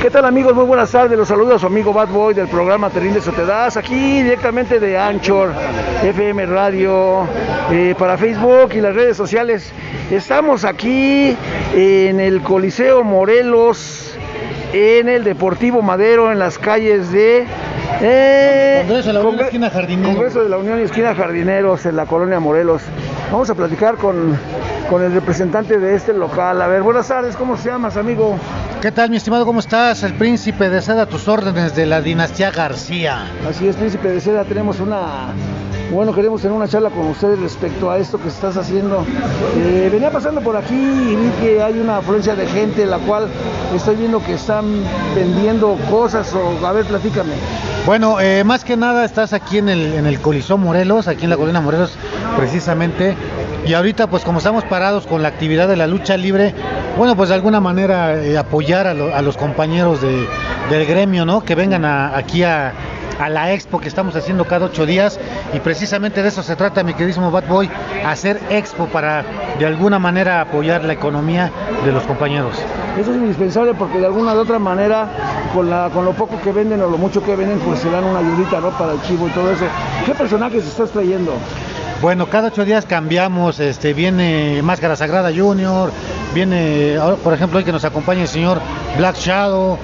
¿Qué tal amigos? Muy buenas tardes. Los saludos a su amigo Bad Boy del programa Terribles o Te Das, aquí directamente de Anchor, FM Radio, eh, para Facebook y las redes sociales. Estamos aquí en el Coliseo Morelos, en el Deportivo Madero, en las calles de... eh, Congreso de la Unión Esquina Jardineros. Congreso de la Unión Esquina Jardineros, en la colonia Morelos. Vamos a platicar con, con el representante de este local. A ver, buenas tardes, ¿cómo se llamas, amigo? ¿Qué tal, mi estimado? ¿Cómo estás? El príncipe de seda a tus órdenes de la dinastía García. Así es, príncipe de seda. Tenemos una. Bueno, queremos tener una charla con ustedes respecto a esto que estás haciendo. Eh, venía pasando por aquí y vi que hay una afluencia de gente, la cual estoy viendo que están vendiendo cosas. O, a ver, platícame. Bueno, eh, más que nada estás aquí en el, en el Coliseo Morelos, aquí en la Colina Morelos, precisamente. Y ahorita, pues como estamos parados con la actividad de la lucha libre, bueno, pues de alguna manera eh, apoyar a, lo, a, los compañeros de, del gremio, ¿no? Que vengan aquí a, a, la expo que estamos haciendo cada ocho días y precisamente de eso se trata, mi queridísimo Bad Boy, hacer expo para de alguna manera apoyar la economía de los compañeros. Eso es indispensable porque de alguna de otra manera, con, la, con lo poco que venden o lo mucho que venden, pues se dan una ayudita, ¿no? Para el chivo y todo eso. ¿Qué personajes estás trayendo? Bueno, cada ocho días cambiamos, este, viene Máscara Sagrada Junior, viene, por ejemplo, hoy que nos acompaña el señor Black Shadow,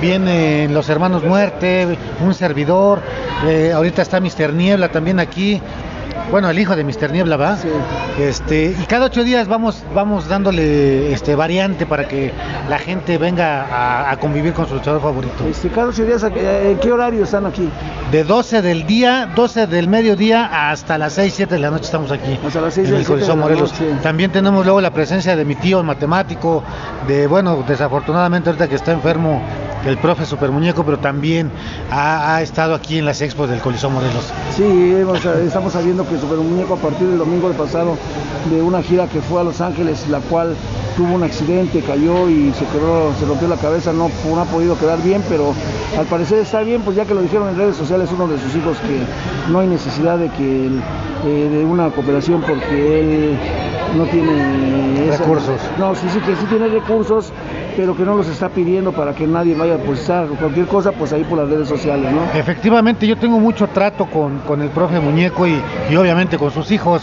vienen los hermanos Muerte, un servidor, eh, ahorita está Mister Niebla también aquí, bueno, el hijo de Mister Niebla, ¿va? Sí. Este, y cada ocho días vamos, vamos dándole este variante para que la gente venga a, a convivir con su luchador favorito. Este, cada ocho días, ¿en qué horario están aquí? De 12 del día, 12 del mediodía hasta las 6, 7 de la noche estamos aquí. Hasta las 6 en el Coliseo Morelos. Noche. También tenemos luego la presencia de mi tío, el matemático, de, bueno, desafortunadamente ahorita que está enfermo el profe Super Muñeco, pero también ha, ha, estado aquí en las expos del Coliseo Morelos. Sí, hemos, estamos sabiendo que Super Muñeco a partir del domingo del pasado de una gira que fue a Los Ángeles, la cual tuvo un accidente, cayó y se quedó, se rompió la cabeza, no, no ha podido quedar bien, pero al parecer está bien, pues ya que lo dijeron en redes sociales uno de sus hijos que no hay necesidad de que eh, de una cooperación porque él no tiene esa, recursos. No, sí, sí que sí tiene recursos, pero que no los está pidiendo para que nadie vaya a postar cualquier cosa, pues ahí por las redes sociales, ¿no? Efectivamente, yo tengo mucho trato con, con el profe Muñeco y, y obviamente con sus hijos.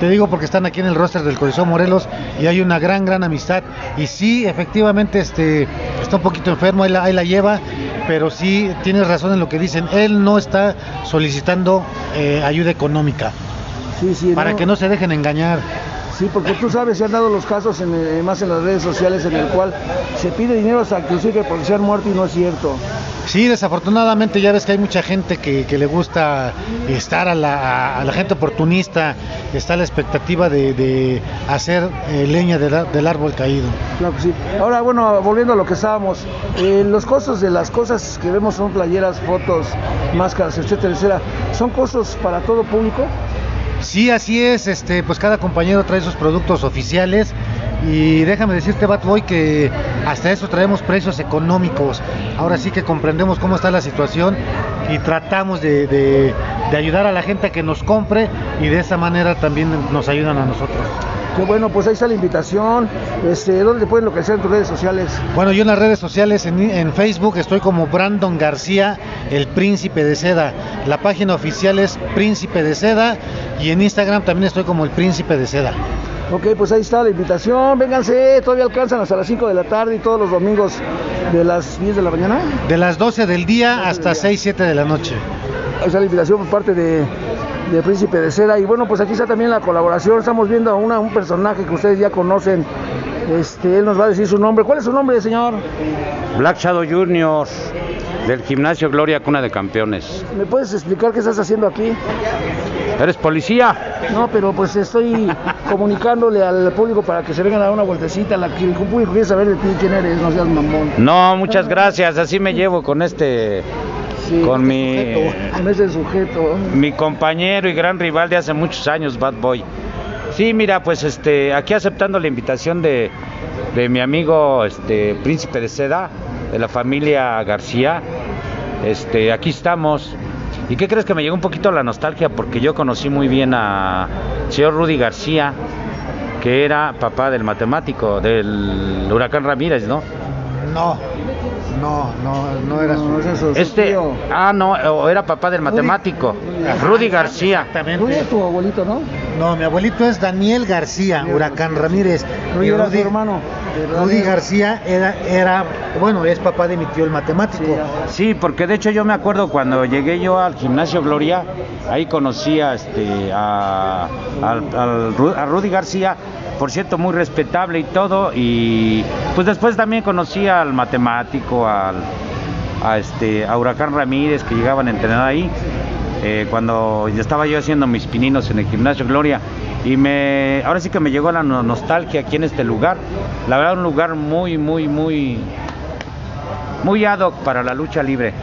Te digo porque están aquí en el roster del Coliseo Morelos y hay una gran, gran amistad. Y sí, efectivamente, este, está un poquito enfermo, ahí la, ahí la lleva, pero sí tienes razón en lo que dicen. Él no está solicitando eh, ayuda económica. Sí, sí, para no. que no se dejen engañar. Sí, porque tú sabes, se han dado los casos en, eh, más en las redes sociales en el cual se pide dinero hasta inclusive por ser muerto y no es cierto. Sí, desafortunadamente ya ves que hay mucha gente que, que le gusta estar a la, a la, gente oportunista, está la expectativa de, de hacer eh, leña de la, del árbol caído. Claro que sí. Ahora, bueno, volviendo a lo que estábamos, eh, los costos de las cosas que vemos son playeras, fotos, máscaras, etcétera, etcétera, ¿son costos para todo público? Sí, así es, este, pues cada compañero trae sus productos oficiales y déjame decirte, Batboy, que hasta eso traemos precios económicos. Ahora sí que comprendemos cómo está la situación y tratamos de, de, de ayudar a la gente a que nos compre y de esa manera también nos ayudan a nosotros. Qué bueno, pues ahí está la invitación. Este, ¿Dónde pueden localizar en tus redes sociales? Bueno, yo en las redes sociales, en, en, Facebook, estoy como Brandon García, el Príncipe de Seda. La página oficial es Príncipe de Seda y en Instagram también estoy como el Príncipe de Seda. Ok, pues ahí está la invitación. Vénganse, todavía alcanzan hasta las 5 de la tarde y todos los domingos de las 10 de la mañana. De las 12 del día hasta 6, 7 de la noche. Ahí está la invitación por parte de de Príncipe de Seda. Y bueno, pues aquí está también la colaboración. Estamos viendo a una, un personaje que ustedes ya conocen. Este, él nos va a decir su nombre. ¿Cuál es su nombre, señor? Black Shadow Junior, del gimnasio Gloria Cuna de Campeones. ¿Me puedes explicar qué estás haciendo aquí? ¿Eres policía? No, pero pues estoy comunicándole al público para que se vengan a dar una vueltecita. La que el público quiere saber de ti quién eres, no seas mamón. No, muchas gracias. Así me llevo con este Sí, con mi sujeto, con ese sujeto. mi compañero y gran rival de hace muchos años, Bad Boy. Sí, mira, pues este, aquí aceptando la invitación de, de mi amigo este Príncipe de Seda, de la familia García. Este, aquí estamos. ¿Y qué crees que me llegó un poquito la nostalgia? Porque yo conocí muy bien a señor Rudy García, que era papá del matemático, del huracán Ramírez, ¿no? No, No, no, no era su. Es su- su Este, tío. ah, no, o era papá del matemático, Rudy García. Exactamente. eres tu abuelito, ¿no? No, mi abuelito es Daniel García, Huracán Ramírez. Rudy era su hermano. Rudy Daniel. Era, era, bueno, es papá de mi tío el matemático. Sí, porque de hecho yo me acuerdo cuando llegué yo al gimnasio Gloria, ahí conocí a, este, a, al- a Rudy García, por cierto muy respetable y todo, y pues después también conocí al matemático, al, a, este, a Huracán Ramírez que llegaban a entrenar ahí, eh, cuando estaba yo haciendo mis pininos en el gimnasio Gloria. Y me, ahora sí que me llegó la no- nostalgia aquí en este lugar. La verdad, un lugar muy, muy, muy, muy ad hoc para la lucha libre.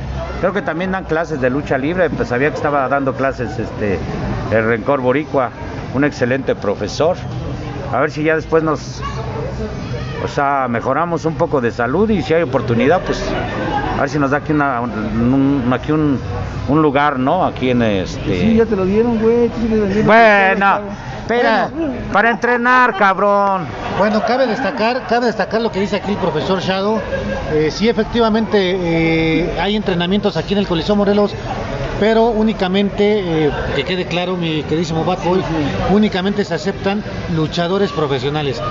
Creo que también dan clases de lucha libre, pues sabía que estaba dando clases este el Rencor Boricua, un excelente profesor. A ver si ya después nos o sea, mejoramos un poco de salud y si hay oportunidad, pues a ver si nos da aquí una un, aquí un, un lugar, ¿no? Aquí en este Sí, ya te lo dieron, güey. Bueno, espera, Bueno. para entrenar, cabrón. Bueno, cabe destacar, cabe destacar lo que dice aquí el profesor Shadow. Eh, sí, efectivamente eh, hay entrenamientos aquí en el Coliseo Morelos, pero únicamente, eh, que quede claro, mi queridísimo Bad Boy, únicamente se aceptan luchadores profesionales.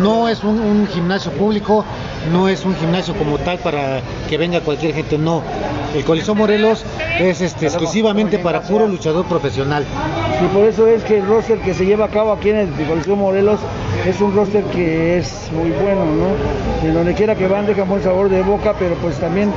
No es un, un gimnasio público, no es un gimnasio como tal para que venga cualquier gente, no. El Coliseo Morelos es este, exclusivamente para puro luchador profesional. Y por eso es que el roster que se lleva a cabo aquí en el Coliseo Morelos es un roster que es muy bueno, ¿no? En donde quiera que van dejan buen sabor de boca, pero pues también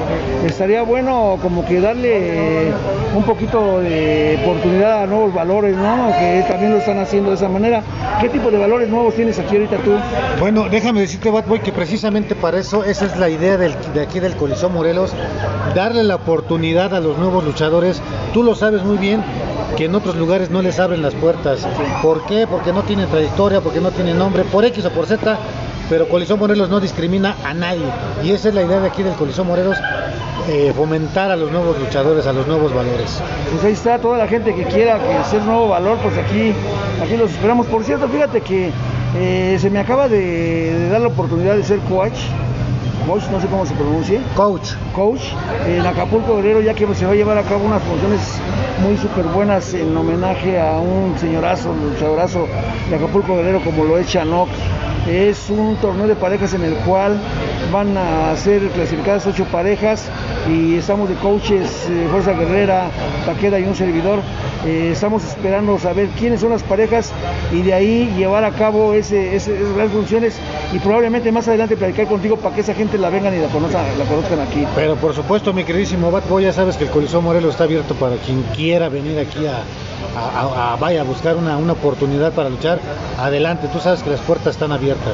estaría bueno como que darle eh, un poquito de oportunidad a nuevos valores, ¿no? Que también lo están haciendo de esa manera. ¿Qué tipo de valores nuevos tienes aquí ahorita tú? Bueno, déjame decirte, Bad Boy, que precisamente para eso, esa es la idea de aquí del Coliseo Morelos, darle la oportunidad a los nuevos luchadores. Tú lo sabes muy bien que en otros lugares no les abren las puertas. ¿Por qué? Porque no tienen trayectoria, porque no tienen nombre, por X o por Z, pero Coliseo Morelos no discrimina a nadie. Y esa es la idea de aquí del Coliseo Morelos, eh, fomentar a los nuevos luchadores, a los nuevos valores. Pues ahí está toda la gente que quiera que nuevo valor, pues aquí, aquí los esperamos. Por cierto, fíjate que eh, se me acaba de, de dar la oportunidad de ser coach, coach, no sé cómo se pronuncie, Coach, coach en Acapulco Guerrero, ya que se va a llevar a cabo unas funciones muy súper buenas en homenaje a un señorazo, luchadorazo de Acapulco Guerrero como lo es Chanok. Es un torneo de parejas en el cual van a ser clasificadas ocho parejas y estamos de coaches, eh, Fuerza Guerrera, Taqueda y un servidor. Eh, estamos esperando saber quiénes son las parejas y de ahí llevar a cabo ese, ese- esas grandes funciones y probablemente más adelante platicar contigo para que esa gente la vengan y la conozcan, la conozcan aquí. Pero por supuesto, mi queridísimo Bad Boy, ya sabes que el Coliseo Morelos está abierto para quien quiera venir aquí a, a- a- a- vaya, a buscar una, una oportunidad para luchar. Adelante, tú sabes que las puertas están abiertas.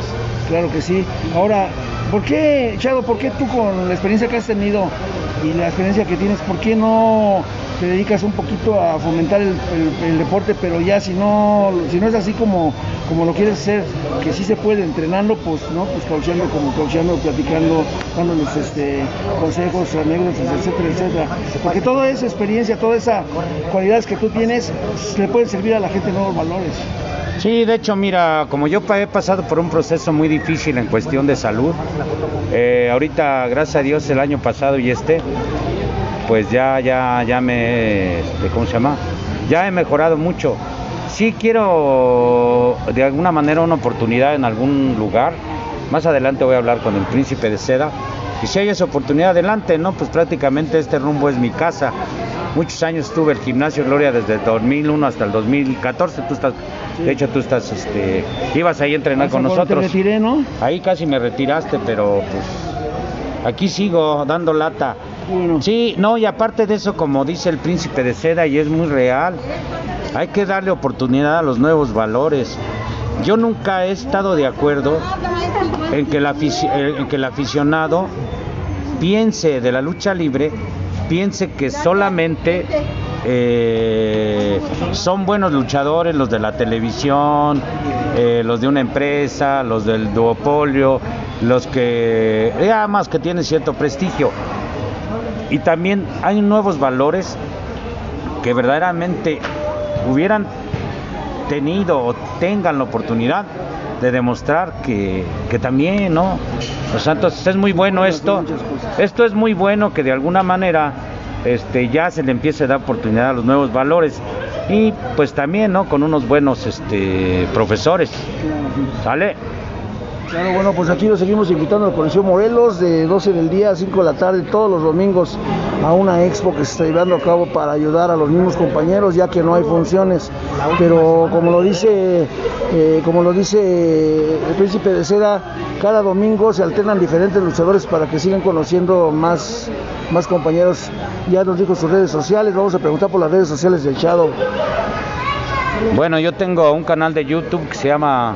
Claro que sí. Ahora, ¿por qué, Chado, por qué tú con la experiencia que has tenido y la experiencia que tienes, por qué no te dedicas un poquito a fomentar el, deporte, pero ya si no, si no es así como, como lo quieres hacer, que sí se puede entrenando, pues no, pues coachando, como coachando, platicando, dándoles este consejos, anécdotas, etcétera, etcétera. Porque toda esa experiencia, todas esas cualidades que tú tienes, pues, le pueden servir a la gente nuevos valores. Sí, de hecho, mira, como yo he pasado por un proceso muy difícil en cuestión de salud, eh, ahorita, gracias a Dios, el año pasado y este, pues ya, ya, ya me, este, ¿cómo se llama? Ya he mejorado mucho. Sí quiero, de alguna manera, una oportunidad en algún lugar. Más adelante voy a hablar con el príncipe de seda. Y si hay esa oportunidad, adelante, ¿no? Pues prácticamente este rumbo es mi casa. Muchos años estuve el gimnasio Gloria desde el 2001 hasta el 2014. Tú estás, de hecho, tú estás, este, ibas ahí a entrenar con Cuando nosotros. Te retiré, ¿no? Ahí casi me retiraste, pero pues aquí sigo dando lata. Sí, no, y aparte de eso, como dice el príncipe de seda, y es muy real, hay que darle oportunidad a los nuevos valores. Yo nunca he estado de acuerdo en que el, eh, aficionado piense de la lucha libre, piense que solamente eh, son buenos luchadores los de la televisión, eh, los de una empresa, los del duopolio, los que, ya más que tienen cierto prestigio. Y también hay nuevos valores que verdaderamente hubieran tenido o tengan la oportunidad de demostrar que, que también, ¿no? O sea, entonces es muy bueno esto. Esto es muy bueno que de alguna manera este, ya se le empiece a dar oportunidad a los nuevos valores y pues también, ¿no? Con unos buenos este, profesores. ¿Sale? Claro, bueno, pues aquí nos seguimos invitando al Coliseo Morelos de 12 del día a 5 de la tarde todos los domingos a una expo que se está llevando a cabo para ayudar a los mismos compañeros ya que no hay funciones. Pero como lo dice, eh, como lo dice el príncipe de seda, cada domingo se alternan diferentes luchadores para que sigan conociendo más, más compañeros. Ya nos dijo sus redes sociales, vamos a preguntar por las redes sociales del Shadow. Bueno, yo tengo un canal de YouTube que se llama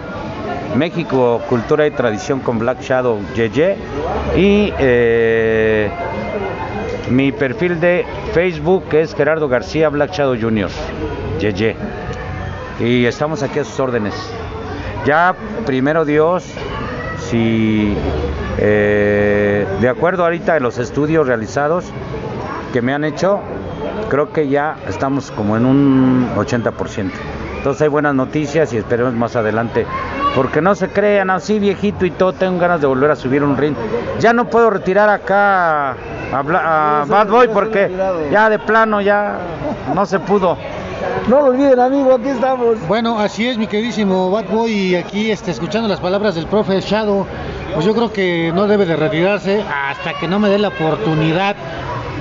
México, Cultura y Tradición con Black Shadow Yeye. Y eh, mi perfil de Facebook es Gerardo García Black Shadow Jr. Yeye. Y estamos aquí a sus órdenes. Ya, primero Dios, si eh, de acuerdo ahorita a los estudios realizados que me han hecho, creo que ya estamos como en un 80%. Entonces hay buenas noticias y esperemos más adelante. Porque no se crean así viejito y todo, tengo ganas de volver a subir un ring. Ya no puedo retirar acá a, a Bad Boy porque ya de plano ya no se pudo. No lo olviden, amigo, aquí estamos. Bueno, así es, mi queridísimo Bad Boy, y aquí este, escuchando las palabras del profe Shadow, pues yo creo que no debe de retirarse hasta que no me dé la oportunidad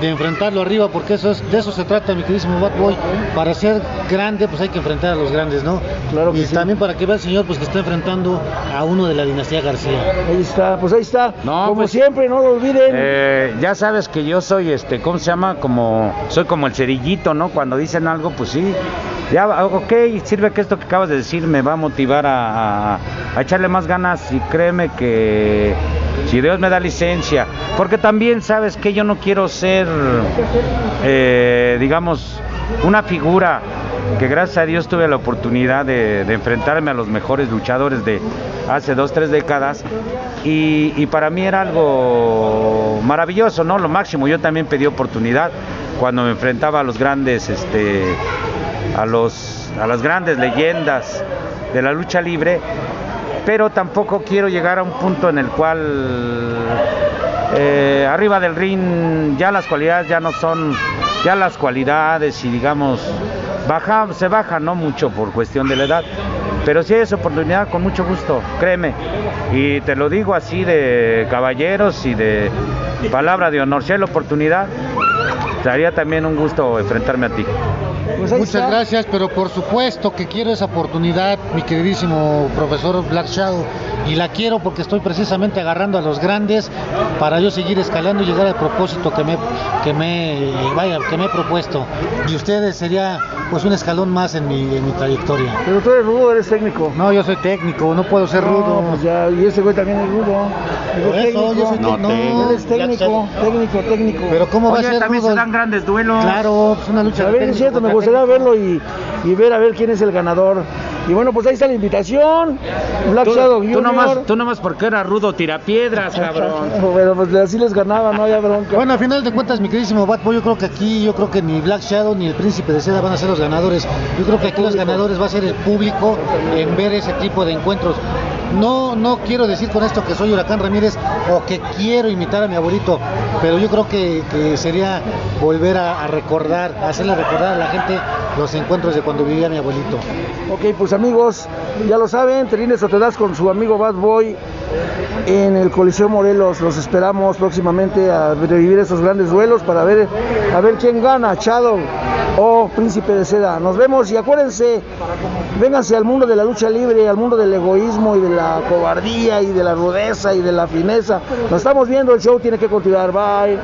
de enfrentarlo arriba, porque eso es, de eso se trata, mi queridísimo Bad Boy. Para ser grande, pues hay que enfrentar a los grandes, ¿no? Claro que y sí. también para que vea el señor, pues que está enfrentando a uno de la dinastía García. Ahí está, pues ahí está. No, Como pues- siempre, no lo olviden. Eh, ya sabes que yo soy, este, ¿cómo se llama? Como, soy como el cerillito, ¿no? Cuando dicen algo, pues sí. Ya, ok, sirve que esto que acabas de decir me va a motivar a, a- a echarle más ganas y créeme que si Dios me da licencia, porque también sabes que yo no quiero ser, eh, digamos, una figura que gracias a Dios tuve la oportunidad de, enfrentarme a los mejores luchadores de hace dos, tres décadas. Y, y para mí era algo maravilloso, ¿no? Lo máximo, yo también pedí oportunidad cuando me enfrentaba a los grandes, este, a los, a las grandes leyendas de la lucha libre, pero tampoco quiero llegar a un punto en el cual eh, arriba del ring ya las cualidades ya no son ya las cualidades y digamos baja se baja no mucho por cuestión de la edad. Pero si esa oportunidad con mucho gusto créeme. Y te lo digo así de caballeros y de palabra de honor. Si hay la oportunidad daría también un gusto enfrentarme a ti Pues Muchas está. gracias, pero por supuesto que quiero esa oportunidad, mi queridísimo profesor Black Shadow, y la quiero porque estoy precisamente agarrando a los grandes para yo seguir escalando y llegar al propósito que me, que me, vaya, que me he propuesto. Y ustedes sería pues un escalón más en mi, en mi trayectoria. Pero tú eres rudo, eres técnico. No, yo soy técnico, no puedo ser rudo. No, pues ya, y ese güey también es rudo. Es eso, técnico. yo soy No, técnico. es técnico, técnico, técnico. Pero ¿cómo va a Oye, ser también rudo? se dan grandes duelos Claro, pues una lucha a de ver, es cierto, me gustaría técnico. verlo y, y ver a ver quién es el ganador. Y bueno, pues ahí está la invitación. Black Tú, Shadow tú Junior. nomás, tú nomás porque era rudo tirapiedras, cabrón. Pero pues así les ganaba, no había bronca. Bueno, al final de cuentas, mi queridísimo Bad Boy, yo creo que aquí, yo creo que ni Black Shadow ni el Príncipe de Seda van a ser los ganadores. Yo creo que aquí los ganadores va a ser el público en ver ese tipo de encuentros. No, no quiero decir con esto que soy Huracán Ramírez o que quiero imitar a mi abuelito, pero yo creo que, que sería volver a, recordar, hacerle recordar a la gente los encuentros de cuando vivía mi abuelito. Ok, pues amigos, ya lo saben, Terines Otedas con su amigo Bad Boy en el Coliseo Morelos. Los esperamos próximamente a revivir esos grandes duelos para ver a ver quién gana, Shadow o Príncipe de Seda. Nos vemos y acuérdense, vénganse al mundo de la lucha libre, al mundo del egoísmo y de la cobardía y de la rudeza y de la fineza. Nos estamos viendo, el show tiene que continuar. Bye.